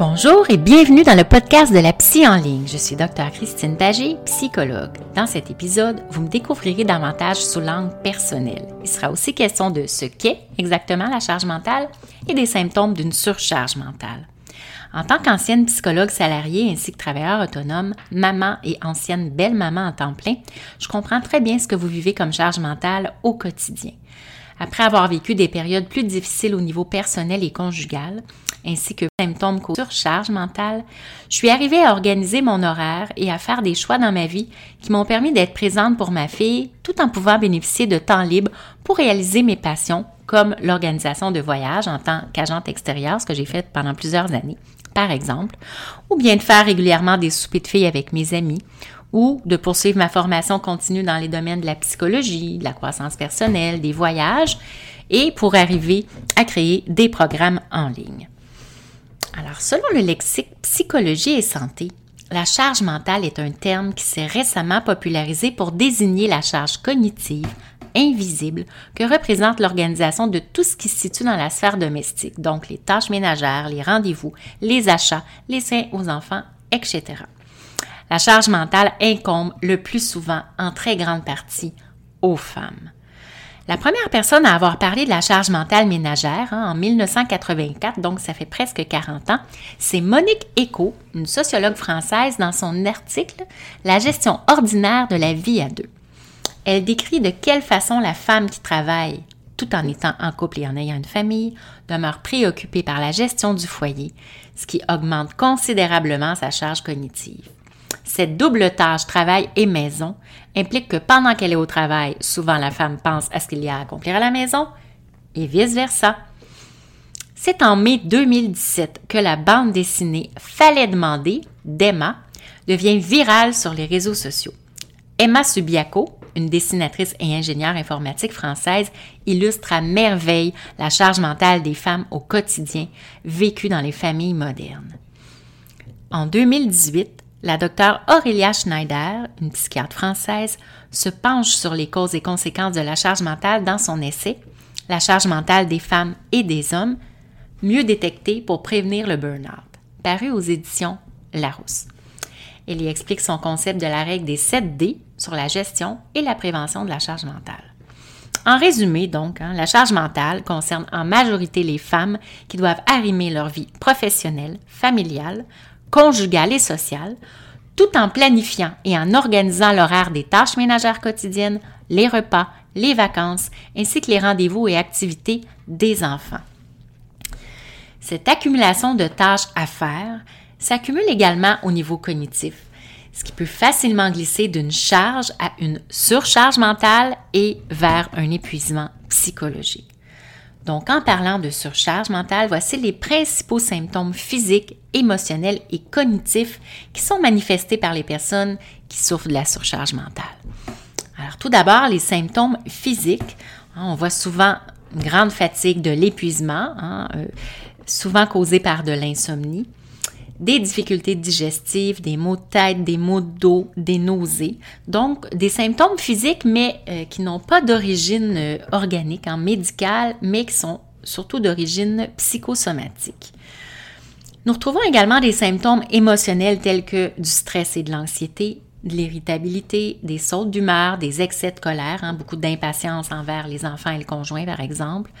Bonjour et bienvenue dans le podcast de la psy en ligne. Je suis Dr Christine Pagé, psychologue. Dans cet épisode, vous me découvrirez davantage sous l'angle personnel. Il sera aussi question de ce qu'est exactement la charge mentale et des symptômes d'une surcharge mentale. En tant qu'ancienne psychologue salariée ainsi que travailleur autonome, maman et ancienne belle-maman en temps plein, je comprends très bien ce que vous vivez comme charge mentale au quotidien. Après avoir vécu des périodes plus difficiles au niveau personnel et conjugal, ainsi que symptômes de surcharge mentale, je suis arrivée à organiser mon horaire et à faire des choix dans ma vie qui m'ont permis d'être présente pour ma fille tout en pouvant bénéficier de temps libre pour réaliser mes passions comme l'organisation de voyages en tant qu'agente extérieure, ce que j'ai fait pendant plusieurs années, par exemple, ou bien de faire régulièrement des soupers de filles avec mes amis, ou de poursuivre ma formation continue dans les domaines de la psychologie, de la croissance personnelle, des voyages, et pour arriver à créer des programmes en ligne. Alors, selon le lexique psychologie et santé, la charge mentale est un terme qui s'est récemment popularisé pour désigner la charge cognitive invisible que représente l'organisation de tout ce qui se situe dans la sphère domestique, donc les tâches ménagères, les rendez-vous, les achats, les soins aux enfants, etc. La charge mentale incombe le plus souvent, en très grande partie, aux femmes. La première personne à avoir parlé de la charge mentale ménagère hein, en 1984, donc ça fait presque 40 ans, c'est Monique Eco, une sociologue française, dans son article La gestion ordinaire de la vie à deux. Elle décrit de quelle façon la femme qui travaille, tout en étant en couple et en ayant une famille, demeure préoccupée par la gestion du foyer, ce qui augmente considérablement sa charge cognitive. Cette double tâche travail et maison implique que pendant qu'elle est au travail, souvent la femme pense à ce qu'il y a à accomplir à la maison et vice-versa. C'est en mai 2017 que la bande dessinée Fallait demander d'Emma devient virale sur les réseaux sociaux. Emma Subiaco, une dessinatrice et ingénieure informatique française, illustre à merveille la charge mentale des femmes au quotidien vécue dans les familles modernes. En 2018, la docteure Aurélia Schneider, une psychiatre française, se penche sur les causes et conséquences de la charge mentale dans son essai La charge mentale des femmes et des hommes, mieux détectée pour prévenir le burn-out, paru aux éditions Larousse. Elle y explique son concept de la règle des 7 D sur la gestion et la prévention de la charge mentale. En résumé, donc, hein, la charge mentale concerne en majorité les femmes qui doivent arrimer leur vie professionnelle, familiale, conjugale et sociale, tout en planifiant et en organisant l'horaire des tâches ménagères quotidiennes, les repas, les vacances, ainsi que les rendez-vous et activités des enfants. Cette accumulation de tâches à faire s'accumule également au niveau cognitif, ce qui peut facilement glisser d'une charge à une surcharge mentale et vers un épuisement psychologique. Donc, en parlant de surcharge mentale, voici les principaux symptômes physiques, émotionnels et cognitifs qui sont manifestés par les personnes qui souffrent de la surcharge mentale. Alors, tout d'abord, les symptômes physiques. Hein, on voit souvent une grande fatigue de l'épuisement, hein, euh, souvent causée par de l'insomnie, des difficultés digestives, des maux de tête, des maux de dos, des nausées. Donc, des symptômes physiques, mais euh, qui n'ont pas d'origine euh, organique, en médicale, mais qui sont surtout d'origine psychosomatique. Nous retrouvons également des symptômes émotionnels tels que du stress et de l'anxiété, de l'irritabilité, des sautes d'humeur, des excès de colère, hein, beaucoup d'impatience envers les enfants et le conjoint par exemple,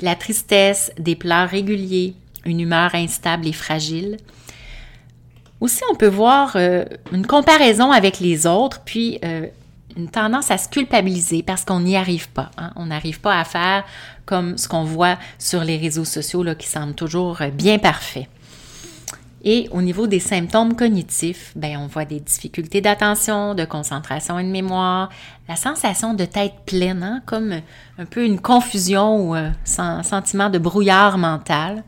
de la tristesse, des pleurs réguliers, une humeur instable et fragile. Aussi, on peut voir euh, une comparaison avec les autres, puis euh, une tendance à se culpabiliser parce qu'on n'y arrive pas. Hein. On n'arrive pas à faire comme ce qu'on voit sur les réseaux sociaux là, qui semblent toujours euh, bien parfaits. Et au niveau des symptômes cognitifs, ben, on voit des difficultés d'attention, de concentration et de mémoire, la sensation de tête pleine, hein, comme un peu une confusion ou un sentiment de brouillard mental,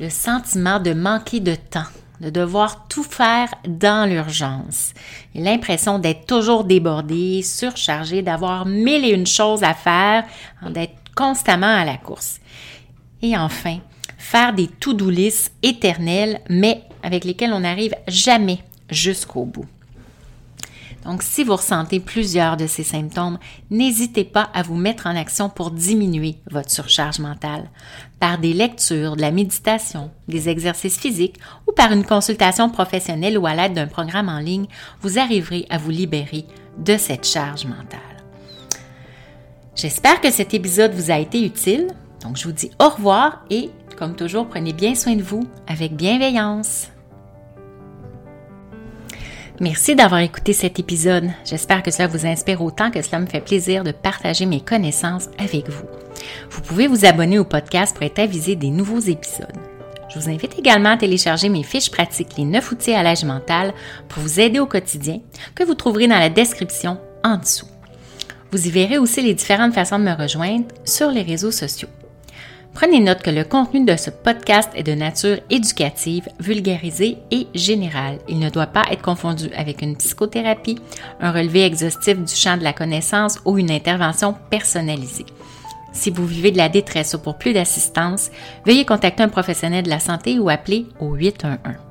le sentiment de manquer de temps, de devoir tout faire dans l'urgence, l'impression d'être toujours débordé, surchargé, d'avoir mille et une choses à faire, d'être constamment à la course. Et enfin, faire des to-do lists éternelles, mais avec lesquelles on n'arrive jamais jusqu'au bout. Donc, si vous ressentez plusieurs de ces symptômes, n'hésitez pas à vous mettre en action pour diminuer votre surcharge mentale par des lectures, de la méditation, des exercices physiques ou par une consultation professionnelle ou à l'aide d'un programme en ligne, vous arriverez à vous libérer de cette charge mentale. J'espère que cet épisode vous a été utile. Donc, je vous dis au revoir et comme toujours, prenez bien soin de vous avec bienveillance. Merci d'avoir écouté cet épisode. J'espère que cela vous inspire autant que cela me fait plaisir de partager mes connaissances avec vous. Vous pouvez vous abonner au podcast pour être avisé des nouveaux épisodes. Je vous invite également à télécharger mes fiches pratiques Les 9 outils à l'âge mental pour vous aider au quotidien que vous trouverez dans la description en dessous. Vous y verrez aussi les différentes façons de me rejoindre sur les réseaux sociaux. Prenez note que le contenu de ce podcast est de nature éducative, vulgarisée et générale. Il ne doit pas être confondu avec une psychothérapie, un relevé exhaustif du champ de la connaissance ou une intervention personnalisée. Si vous vivez de la détresse ou pour plus d'assistance, veuillez contacter un professionnel de la santé ou appeler au 811.